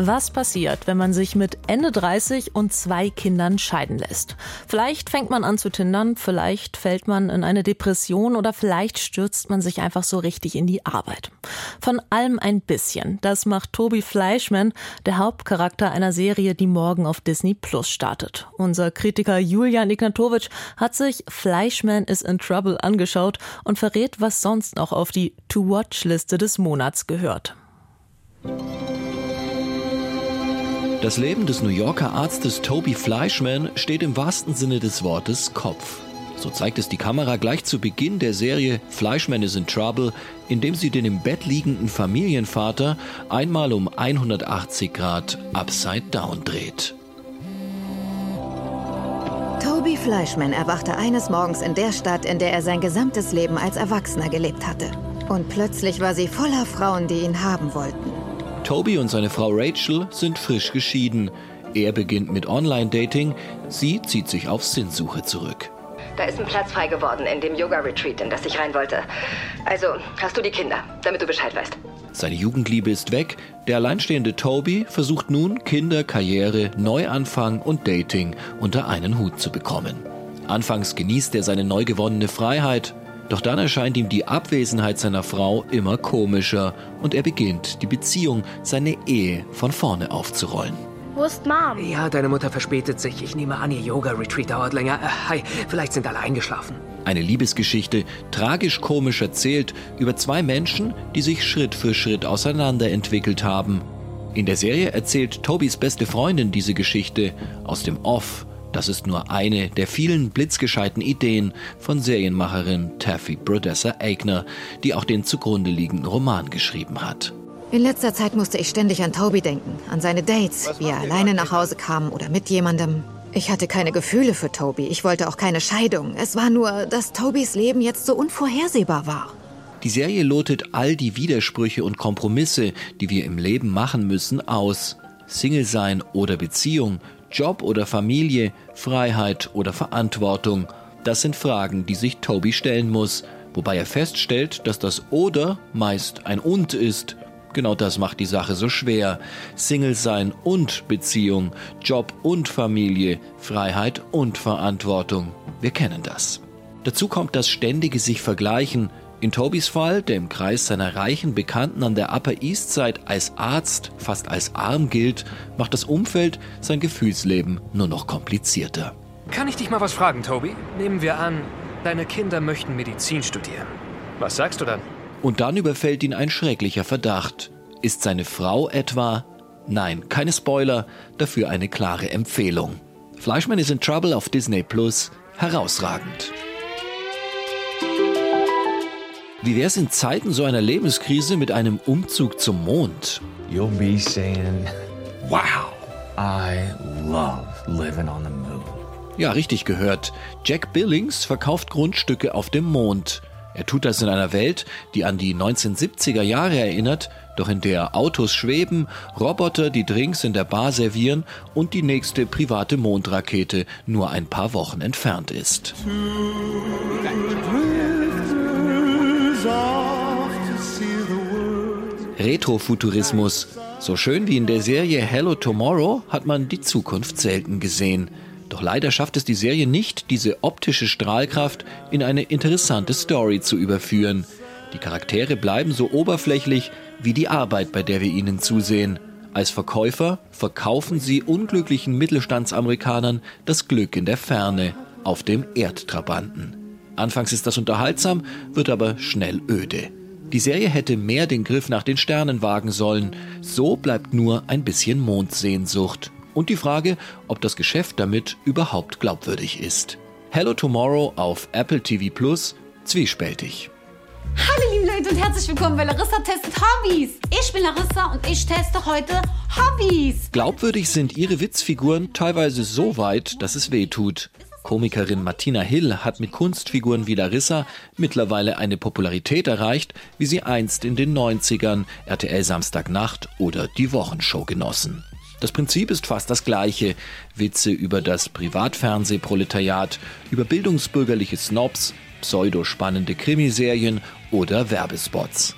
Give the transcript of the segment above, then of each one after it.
Was passiert, wenn man sich mit Ende 30 und zwei Kindern scheiden lässt? Vielleicht fängt man an zu tindern, vielleicht fällt man in eine Depression oder vielleicht stürzt man sich einfach so richtig in die Arbeit. Von allem ein bisschen. Das macht Toby Fleischman, der Hauptcharakter einer Serie, die morgen auf Disney Plus startet. Unser Kritiker Julian Ignatowitsch hat sich Fleischman is in Trouble angeschaut und verrät, was sonst noch auf die To-Watch-Liste des Monats gehört. Das Leben des New Yorker Arztes Toby Fleischman steht im wahrsten Sinne des Wortes Kopf. So zeigt es die Kamera gleich zu Beginn der Serie Fleischman is in Trouble, indem sie den im Bett liegenden Familienvater einmal um 180 Grad upside down dreht. Toby Fleischman erwachte eines Morgens in der Stadt, in der er sein gesamtes Leben als Erwachsener gelebt hatte. Und plötzlich war sie voller Frauen, die ihn haben wollten. Toby und seine Frau Rachel sind frisch geschieden. Er beginnt mit Online-Dating, sie zieht sich auf Sinnsuche zurück. Da ist ein Platz frei geworden in dem Yoga-Retreat, in das ich rein wollte. Also hast du die Kinder, damit du Bescheid weißt. Seine Jugendliebe ist weg. Der alleinstehende Toby versucht nun, Kinder, Karriere, Neuanfang und Dating unter einen Hut zu bekommen. Anfangs genießt er seine neu gewonnene Freiheit, doch dann erscheint ihm die Abwesenheit seiner Frau immer komischer und er beginnt, die Beziehung, seine Ehe von vorne aufzurollen. Wo ist Mom? Ja, deine Mutter verspätet sich. Ich nehme an, ihr Yoga-Retreat dauert länger. Äh, hi, vielleicht sind alle eingeschlafen. Eine Liebesgeschichte, tragisch komisch erzählt, über zwei Menschen, die sich Schritt für Schritt auseinanderentwickelt haben. In der Serie erzählt Tobys beste Freundin diese Geschichte aus dem Off das ist nur eine der vielen blitzgescheiten Ideen von Serienmacherin Taffy Brodessa Eigner, die auch den zugrunde liegenden Roman geschrieben hat. In letzter Zeit musste ich ständig an Toby denken, an seine Dates, wie er alleine nach Hause kam oder mit jemandem. Ich hatte keine Gefühle für Toby, ich wollte auch keine Scheidung. Es war nur, dass Tobys Leben jetzt so unvorhersehbar war. Die Serie lotet all die Widersprüche und Kompromisse, die wir im Leben machen müssen, aus. Single sein oder Beziehung, Job oder Familie, Freiheit oder Verantwortung. Das sind Fragen, die sich Toby stellen muss, wobei er feststellt, dass das oder meist ein und ist. Genau das macht die Sache so schwer. Single sein und Beziehung, Job und Familie, Freiheit und Verantwortung. Wir kennen das. Dazu kommt das ständige sich vergleichen, in Tobys Fall, der im Kreis seiner reichen Bekannten an der Upper East Side als Arzt, fast als arm gilt, macht das Umfeld sein Gefühlsleben nur noch komplizierter. Kann ich dich mal was fragen, Toby? Nehmen wir an, deine Kinder möchten Medizin studieren. Was sagst du dann? Und dann überfällt ihn ein schrecklicher Verdacht. Ist seine Frau etwa? Nein, keine Spoiler, dafür eine klare Empfehlung. Fleischmann is in Trouble auf Disney Plus. Herausragend. Wie wäre es in Zeiten so einer Lebenskrise mit einem Umzug zum Mond? You'll be saying, wow, I love living on the moon. Ja, richtig gehört. Jack Billings verkauft Grundstücke auf dem Mond. Er tut das in einer Welt, die an die 1970er Jahre erinnert, doch in der Autos schweben, Roboter die Drinks in der Bar servieren und die nächste private Mondrakete nur ein paar Wochen entfernt ist. Retrofuturismus. So schön wie in der Serie Hello Tomorrow hat man die Zukunft selten gesehen. Doch leider schafft es die Serie nicht, diese optische Strahlkraft in eine interessante Story zu überführen. Die Charaktere bleiben so oberflächlich wie die Arbeit, bei der wir ihnen zusehen. Als Verkäufer verkaufen sie unglücklichen Mittelstandsamerikanern das Glück in der Ferne auf dem Erdtrabanten. Anfangs ist das unterhaltsam, wird aber schnell öde. Die Serie hätte mehr den Griff nach den Sternen wagen sollen. So bleibt nur ein bisschen Mondsehnsucht. Und die Frage, ob das Geschäft damit überhaupt glaubwürdig ist. Hello Tomorrow auf Apple TV Plus, zwiespältig. Hallo liebe Leute und herzlich willkommen bei Larissa testet Hobbys. Ich bin Larissa und ich teste heute Hobbys. Glaubwürdig sind ihre Witzfiguren teilweise so weit, dass es weh tut. Komikerin Martina Hill hat mit Kunstfiguren wie Larissa mittlerweile eine Popularität erreicht, wie sie einst in den 90ern RTL Samstagnacht oder die Wochenshow genossen. Das Prinzip ist fast das gleiche. Witze über das Privatfernsehproletariat, über bildungsbürgerliche Snobs, pseudospannende Krimiserien oder Werbespots.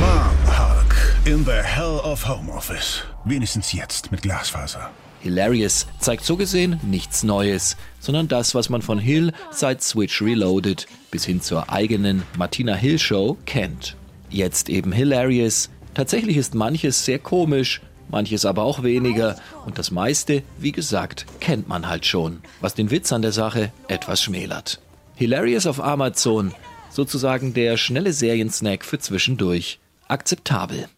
Mom Hulk in the hell of Home Office. Wenigstens jetzt mit Glasfaser. Hilarious zeigt so gesehen nichts Neues, sondern das, was man von Hill seit Switch Reloaded bis hin zur eigenen Martina Hill Show kennt. Jetzt eben Hilarious. Tatsächlich ist manches sehr komisch, manches aber auch weniger und das meiste, wie gesagt, kennt man halt schon, was den Witz an der Sache etwas schmälert. Hilarious auf Amazon, sozusagen der schnelle Seriensnack für zwischendurch. Akzeptabel.